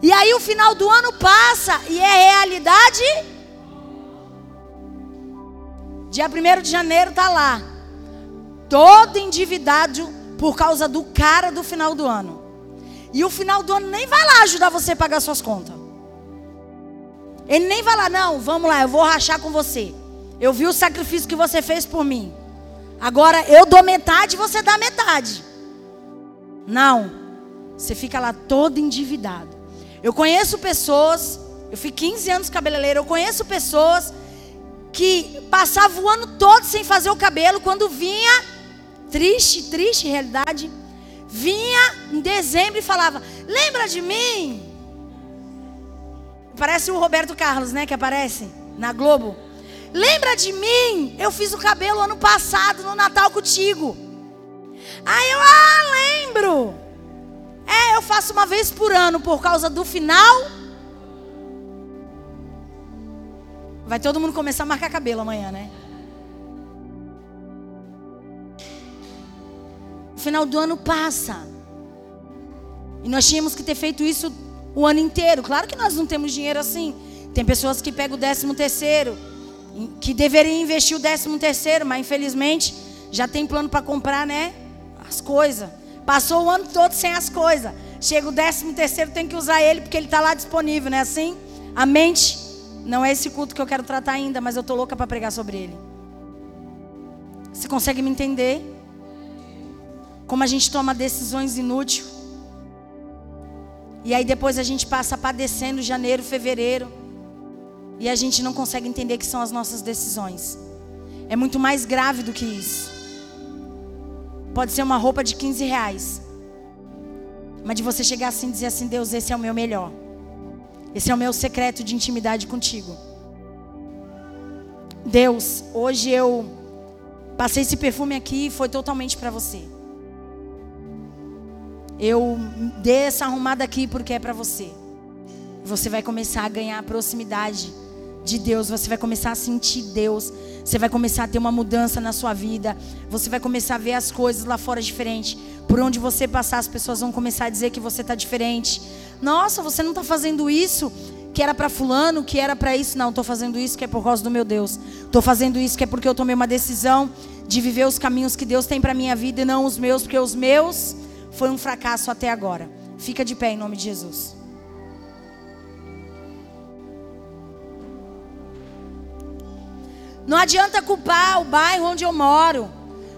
E aí o final do ano passa e é realidade. Dia 1 de janeiro tá lá todo endividado por causa do cara do final do ano. E o final do ano nem vai lá ajudar você a pagar suas contas. Ele nem vai lá, não, vamos lá, eu vou rachar com você. Eu vi o sacrifício que você fez por mim. Agora eu dou metade e você dá metade. Não. Você fica lá todo endividado. Eu conheço pessoas, eu fui 15 anos cabeleireiro, eu conheço pessoas que passavam o ano todo sem fazer o cabelo, quando vinha, triste, triste realidade, vinha em dezembro e falava: Lembra de mim? Parece o Roberto Carlos, né? Que aparece na Globo. Lembra de mim? Eu fiz o cabelo ano passado, no Natal contigo. Aí eu, ah, lembro. É, eu faço uma vez por ano por causa do final. Vai todo mundo começar a marcar cabelo amanhã, né? Final do ano passa. E nós tínhamos que ter feito isso o ano inteiro. Claro que nós não temos dinheiro assim. Tem pessoas que pegam o décimo terceiro, que deveriam investir o décimo terceiro, mas infelizmente já tem plano para comprar, né? As coisas. Passou o ano todo sem as coisas. Chega o décimo terceiro, tem que usar ele porque ele está lá disponível, né? Assim, a mente não é esse culto que eu quero tratar ainda, mas eu tô louca para pregar sobre ele. Você consegue me entender? Como a gente toma decisões inúteis. E aí depois a gente passa padecendo janeiro, fevereiro. E a gente não consegue entender que são as nossas decisões. É muito mais grave do que isso. Pode ser uma roupa de 15 reais. Mas de você chegar assim e dizer assim, Deus, esse é o meu melhor. Esse é o meu secreto de intimidade contigo. Deus, hoje eu passei esse perfume aqui e foi totalmente para você. Eu dei essa arrumada aqui porque é para você. Você vai começar a ganhar proximidade de Deus, você vai começar a sentir Deus, você vai começar a ter uma mudança na sua vida, você vai começar a ver as coisas lá fora diferente. Por onde você passar, as pessoas vão começar a dizer que você está diferente. Nossa, você não está fazendo isso que era para fulano, que era para isso. Não, estou fazendo isso que é por causa do meu Deus. Estou fazendo isso que é porque eu tomei uma decisão de viver os caminhos que Deus tem para minha vida e não os meus, porque os meus foi um fracasso até agora. Fica de pé em nome de Jesus. Não adianta culpar o bairro onde eu moro.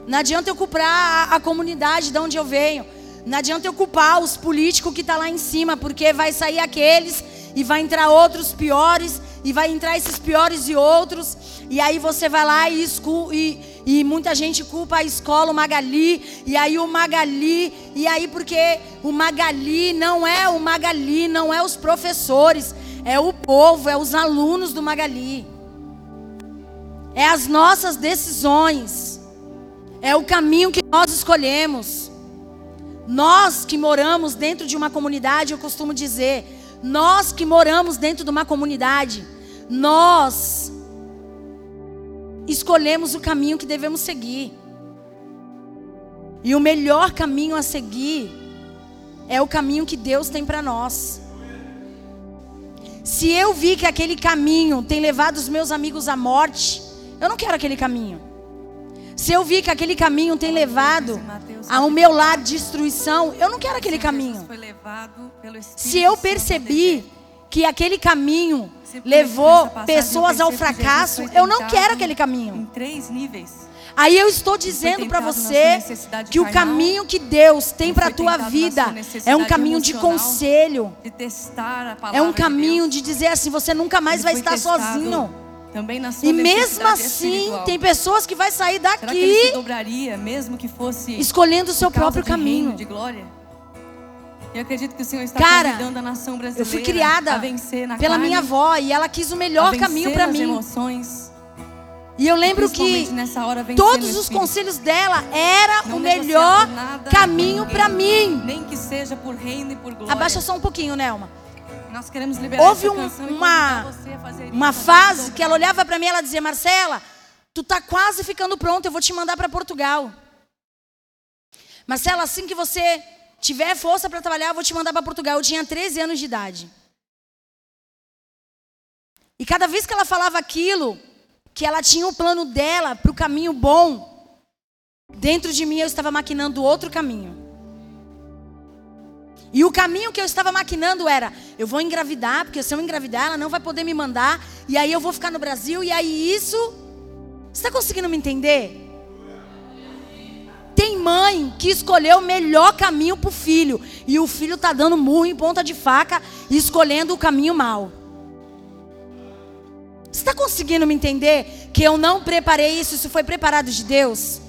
Não adianta eu culpar a, a comunidade de onde eu venho. Não adianta eu culpar os políticos que estão tá lá em cima, porque vai sair aqueles e vai entrar outros piores, e vai entrar esses piores e outros, e aí você vai lá e, e, e muita gente culpa a escola, o Magali, e aí o Magali, e aí porque o Magali não é o Magali, não é os professores, é o povo, é os alunos do Magali. É as nossas decisões. É o caminho que nós escolhemos. Nós que moramos dentro de uma comunidade, eu costumo dizer, nós que moramos dentro de uma comunidade, nós escolhemos o caminho que devemos seguir. E o melhor caminho a seguir é o caminho que Deus tem para nós. Se eu vi que aquele caminho tem levado os meus amigos à morte, eu não quero aquele caminho. Se eu vi que aquele caminho tem levado ao meu lar destruição, eu não quero aquele caminho. Se eu percebi que aquele caminho levou pessoas ao fracasso, eu não quero aquele caminho. Em três níveis. Aí eu estou dizendo para você que o caminho que Deus tem para a tua vida é um caminho de conselho. É um caminho de dizer assim: você nunca mais vai estar sozinho. Também na sua e mesmo assim, tem pessoas que vai sair daqui que dobraria, mesmo que fosse escolhendo o seu próprio de caminho. de glória? Eu acredito que o Senhor está Cara, convidando a nação brasileira eu fui criada pela carne, minha avó e ela quis o melhor caminho para mim. Emoções, e eu lembro que todos os conselhos dela era Não o melhor caminho para mim. Nem que seja por reino e por glória. Abaixa só um pouquinho, Nelma. Nós queremos liberar Houve um, uma, uma fase que ela olhava para mim e ela dizia: Marcela, tu tá quase ficando pronto, eu vou te mandar para Portugal. Marcela, assim que você tiver força para trabalhar, eu vou te mandar para Portugal. Eu tinha 13 anos de idade. E cada vez que ela falava aquilo, que ela tinha o plano dela para o caminho bom, dentro de mim eu estava maquinando outro caminho. E o caminho que eu estava maquinando era: eu vou engravidar, porque se eu engravidar, ela não vai poder me mandar, e aí eu vou ficar no Brasil, e aí isso. Você está conseguindo me entender? Tem mãe que escolheu o melhor caminho para o filho, e o filho está dando murro em ponta de faca escolhendo o caminho mal. Você está conseguindo me entender que eu não preparei isso, isso foi preparado de Deus?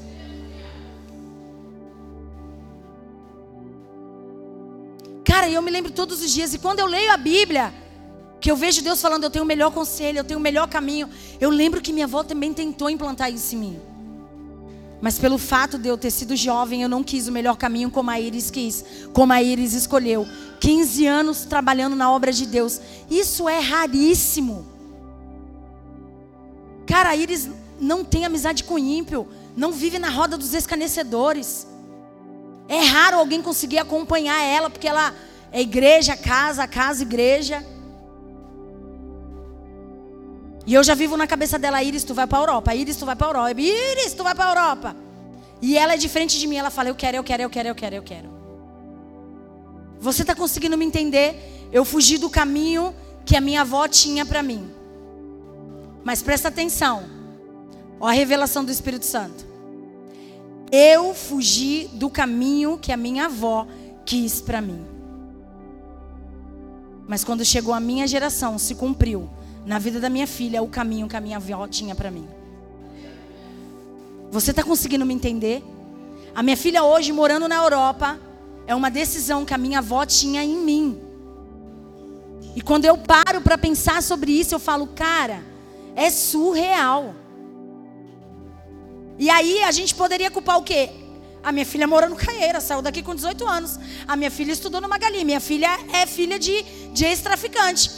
Cara, eu me lembro todos os dias, e quando eu leio a Bíblia, que eu vejo Deus falando, eu tenho o melhor conselho, eu tenho o melhor caminho, eu lembro que minha avó também tentou implantar isso em mim. Mas pelo fato de eu ter sido jovem, eu não quis o melhor caminho como a Iris quis, como a Iris escolheu. 15 anos trabalhando na obra de Deus. Isso é raríssimo. Cara, a Iris não tem amizade com ímpio, não vive na roda dos escarnecedores. É raro alguém conseguir acompanhar ela, porque ela é igreja, casa, casa, igreja. E eu já vivo na cabeça dela, Iris, tu vai para Europa, Iris, tu vai para Europa, Iris, tu vai para Europa. E ela é diferente de mim, ela fala, eu quero, eu quero, eu quero, eu quero, eu quero. Você está conseguindo me entender? Eu fugi do caminho que a minha avó tinha para mim. Mas presta atenção. Ó a revelação do Espírito Santo. Eu fugi do caminho que a minha avó quis para mim. Mas quando chegou a minha geração, se cumpriu na vida da minha filha o caminho que a minha avó tinha para mim. Você está conseguindo me entender? A minha filha hoje morando na Europa é uma decisão que a minha avó tinha em mim. E quando eu paro para pensar sobre isso, eu falo, cara, é surreal. E aí a gente poderia culpar o quê? A minha filha mora no Caieira, saiu daqui com 18 anos. A minha filha estudou no Magali. Minha filha é filha de, de ex-traficante.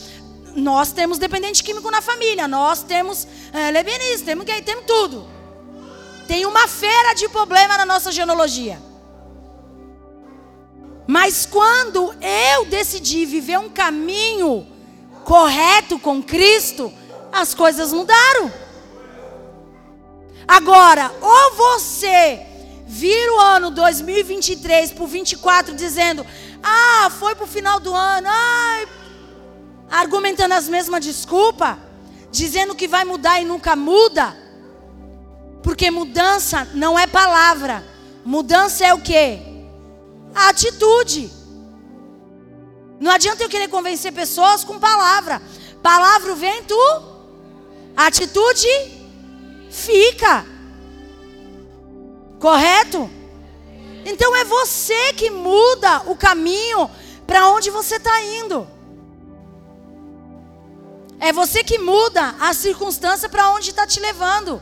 Nós temos dependente químico na família. Nós temos é, lebanês, temos gay, temos tudo. Tem uma feira de problema na nossa genealogia. Mas quando eu decidi viver um caminho correto com Cristo, as coisas mudaram. Agora, ou você vira o ano 2023 para o 24 dizendo, ah, foi para o final do ano, ai, argumentando as mesmas desculpas, dizendo que vai mudar e nunca muda, porque mudança não é palavra, mudança é o que? A atitude. Não adianta eu querer convencer pessoas com palavra. Palavra vem tu, atitude fica. Correto? Então é você que muda o caminho para onde você está indo. É você que muda a circunstância para onde está te levando.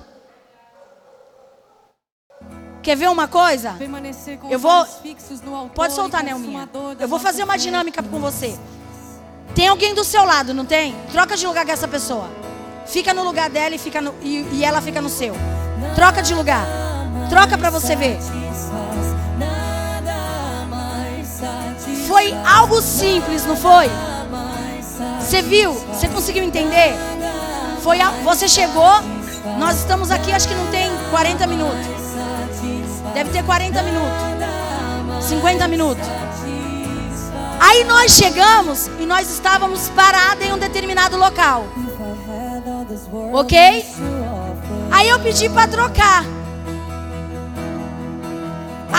Quer ver uma coisa? Eu vou. Pode soltar, Nelminha. Eu vou fazer uma dinâmica com você. Tem alguém do seu lado, não tem? Troca de lugar com essa pessoa. Fica no lugar dela e, fica no, e, e ela fica no seu. Troca de lugar. Troca para você ver. Foi algo simples, não foi? Você viu? Você conseguiu entender? Foi a, você chegou. Nós estamos aqui, acho que não tem 40 minutos. Deve ter 40 minutos. 50 minutos. Aí nós chegamos e nós estávamos parados em um determinado local. Ok? Aí eu pedi para trocar.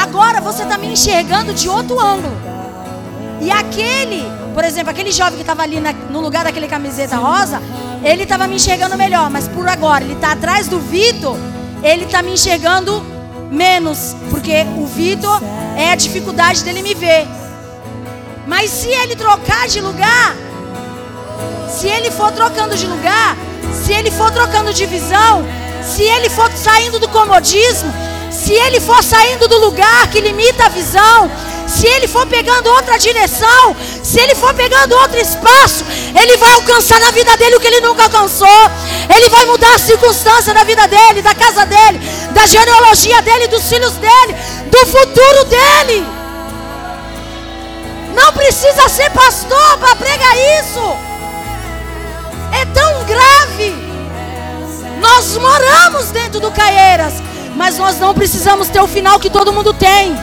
Agora você está me enxergando de outro ângulo. E aquele, por exemplo, aquele jovem que estava ali na, no lugar daquele camiseta rosa, ele estava me enxergando melhor. Mas por agora, ele está atrás do Vitor, ele está me enxergando menos. Porque o Vitor é a dificuldade dele me ver. Mas se ele trocar de lugar, se ele for trocando de lugar, se ele for trocando de visão, se ele for saindo do comodismo, se ele for saindo do lugar que limita a visão, se ele for pegando outra direção, se ele for pegando outro espaço, ele vai alcançar na vida dele o que ele nunca alcançou. Ele vai mudar a circunstância da vida dele, da casa dele, da genealogia dele, dos filhos dele, do futuro dele. Não precisa ser pastor para pregar isso. É tão grave. Nós moramos dentro do Caieiras, mas nós não precisamos ter o final que todo mundo tem.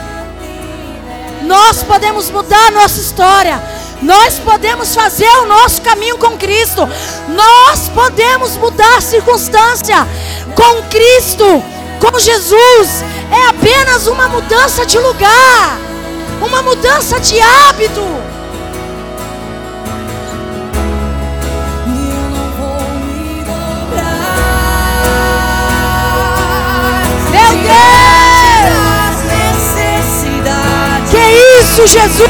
Nós podemos mudar a nossa história. Nós podemos fazer o nosso caminho com Cristo. Nós podemos mudar a circunstância com Cristo, com Jesus. É apenas uma mudança de lugar, uma mudança de hábito. Que isso, Jesus!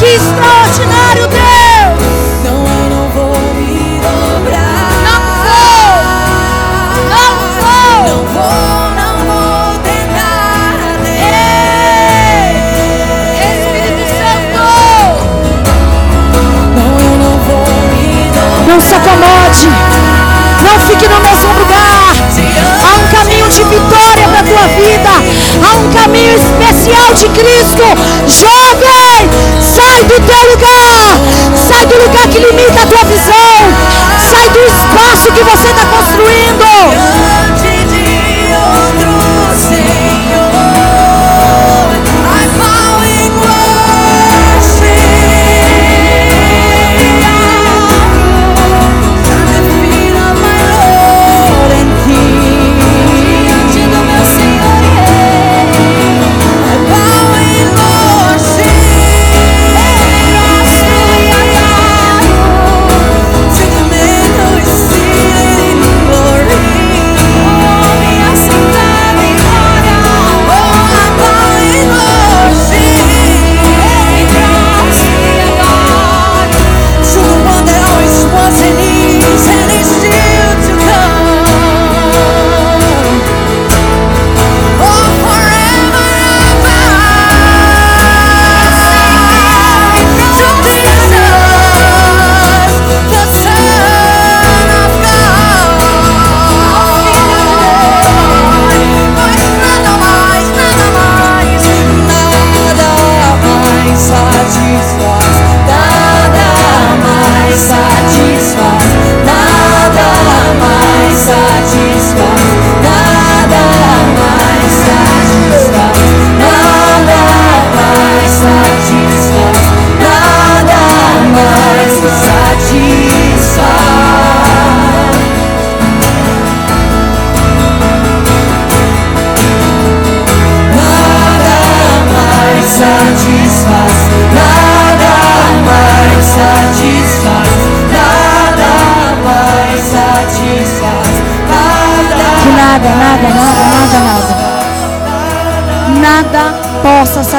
Que extraordinário Deus! Não, eu não vou me dobrar. Não vou! Não vou! Não vou, não vou tentar. Espírito Santo! Não, eu não vou me dobrar. Não se acomode! Não fique no mesmo lugar! Há um caminho de vitória para a tua vida! Há um caminho especial de Cristo! Jovem! Sai do teu lugar! Sai do lugar que limita a tua visão!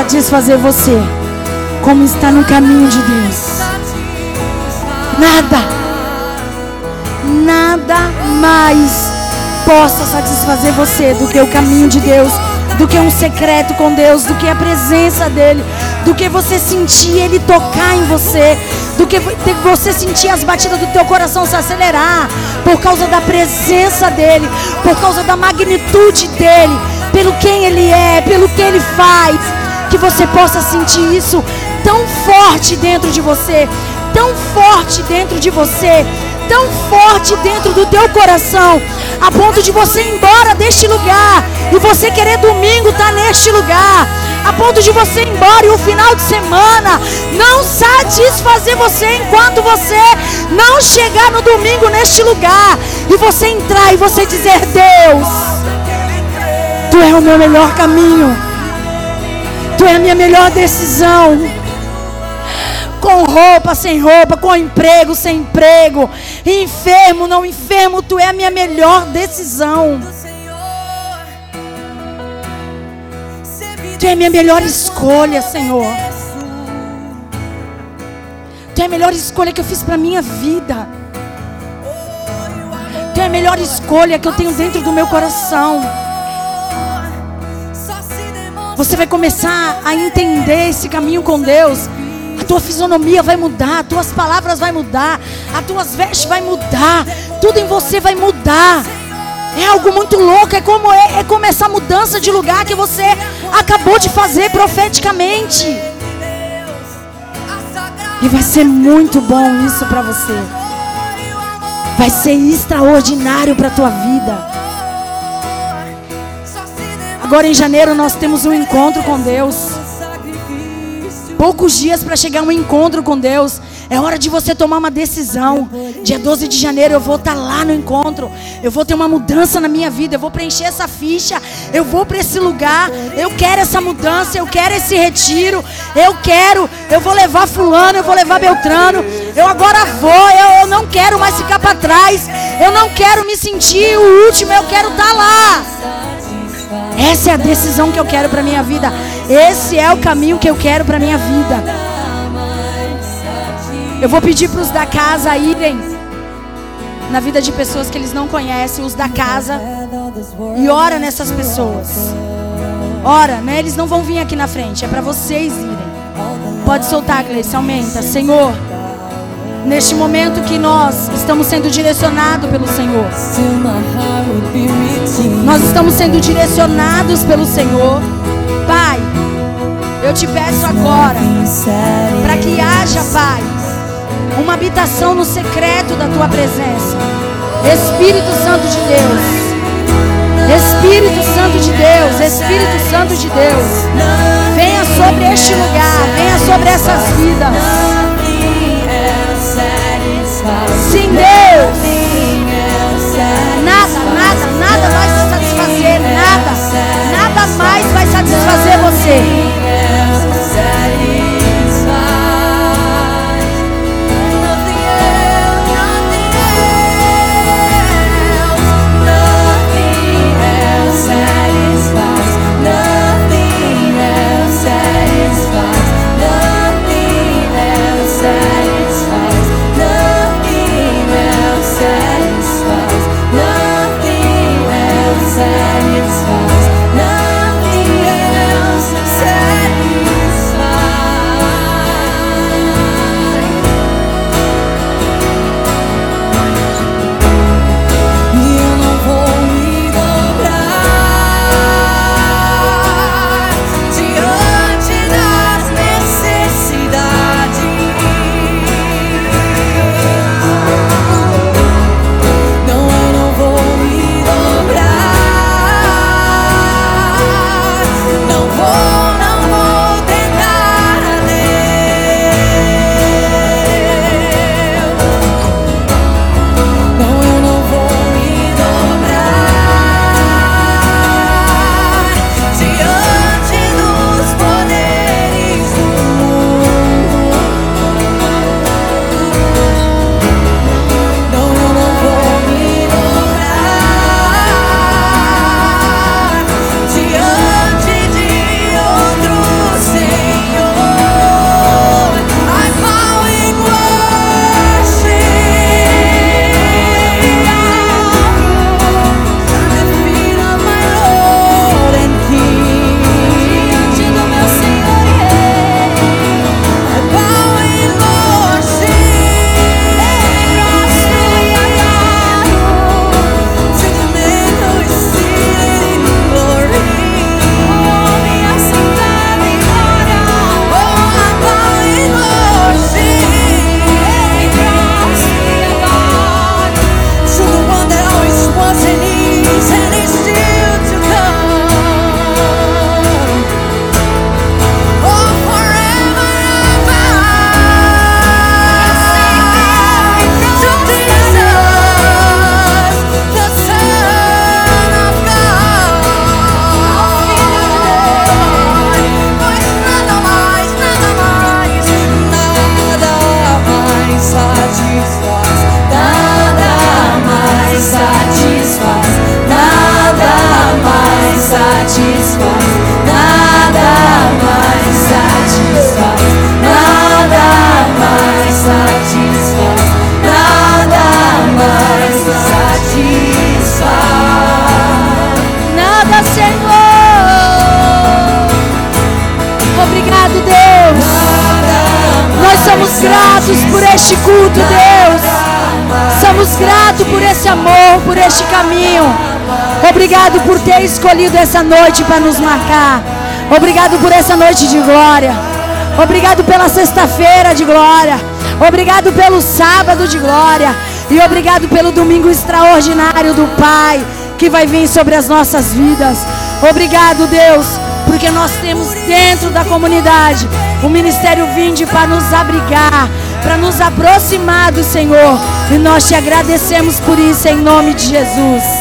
Satisfazer você como está no caminho de Deus. Nada. Nada mais possa satisfazer você do que o caminho de Deus, do que um secreto com Deus, do que a presença dEle, do que você sentir Ele tocar em você, do que você sentir as batidas do teu coração se acelerar, por causa da presença dEle, por causa da magnitude dEle, pelo quem Ele é, pelo que Ele faz, você possa sentir isso tão forte dentro de você, tão forte dentro de você, tão forte dentro do teu coração, a ponto de você ir embora deste lugar e você querer domingo estar neste lugar, a ponto de você ir embora e o final de semana não satisfazer você enquanto você não chegar no domingo neste lugar e você entrar e você dizer: Deus, Tu é o meu melhor caminho, Tu é a minha melhor decisão com roupa, sem roupa, com emprego, sem emprego, enfermo, não enfermo, tu é a minha melhor decisão. Tu é a minha melhor escolha, Senhor. Tu é a melhor escolha que eu fiz para minha vida. Tu é a melhor escolha que eu tenho dentro do meu coração. Você vai começar a entender esse caminho com Deus. A tua fisionomia vai mudar, as tuas palavras vai mudar, as tuas vestes vai mudar, tudo em você vai mudar. É algo muito louco, é como é, é como essa mudança de lugar que você acabou de fazer profeticamente. E vai ser muito bom isso para você. Vai ser extraordinário para tua vida. Agora em janeiro nós temos um encontro com Deus. poucos dias para chegar a um encontro com Deus. É hora de você tomar uma decisão. Dia 12 de janeiro eu vou estar tá lá no encontro. Eu vou ter uma mudança na minha vida. Eu vou preencher essa ficha. Eu vou para esse lugar. Eu quero essa mudança. Eu quero esse retiro. Eu quero. Eu vou levar Fulano. Eu vou levar Beltrano. Eu agora vou. Eu, eu não quero mais ficar para trás. Eu não quero me sentir o último. Eu quero estar tá lá. Essa é a decisão que eu quero para minha vida. Esse é o caminho que eu quero para minha vida. Eu vou pedir para os da casa irem na vida de pessoas que eles não conhecem, os da casa, e ora nessas pessoas. Ora, né? Eles não vão vir aqui na frente, é para vocês irem. Pode soltar, Gleice, aumenta. Senhor, neste momento que nós estamos sendo direcionados pelo Senhor, nós estamos sendo direcionados pelo Senhor. Pai, eu te peço agora, para que haja, Pai, uma habitação no secreto da tua presença. Espírito Santo de Deus. Espírito Santo de Deus, Espírito Santo de Deus, venha sobre este lugar, venha sobre essas vidas. Sim, Deus. Nada, nada, nada vai satisfazer, nada, nada mais vai satisfazer escolhido essa noite para nos marcar. Obrigado por essa noite de glória. Obrigado pela sexta-feira de glória. Obrigado pelo sábado de glória. E obrigado pelo domingo extraordinário do Pai que vai vir sobre as nossas vidas. Obrigado, Deus, porque nós temos dentro da comunidade o Ministério Vinde para nos abrigar, para nos aproximar do Senhor. E nós te agradecemos por isso em nome de Jesus.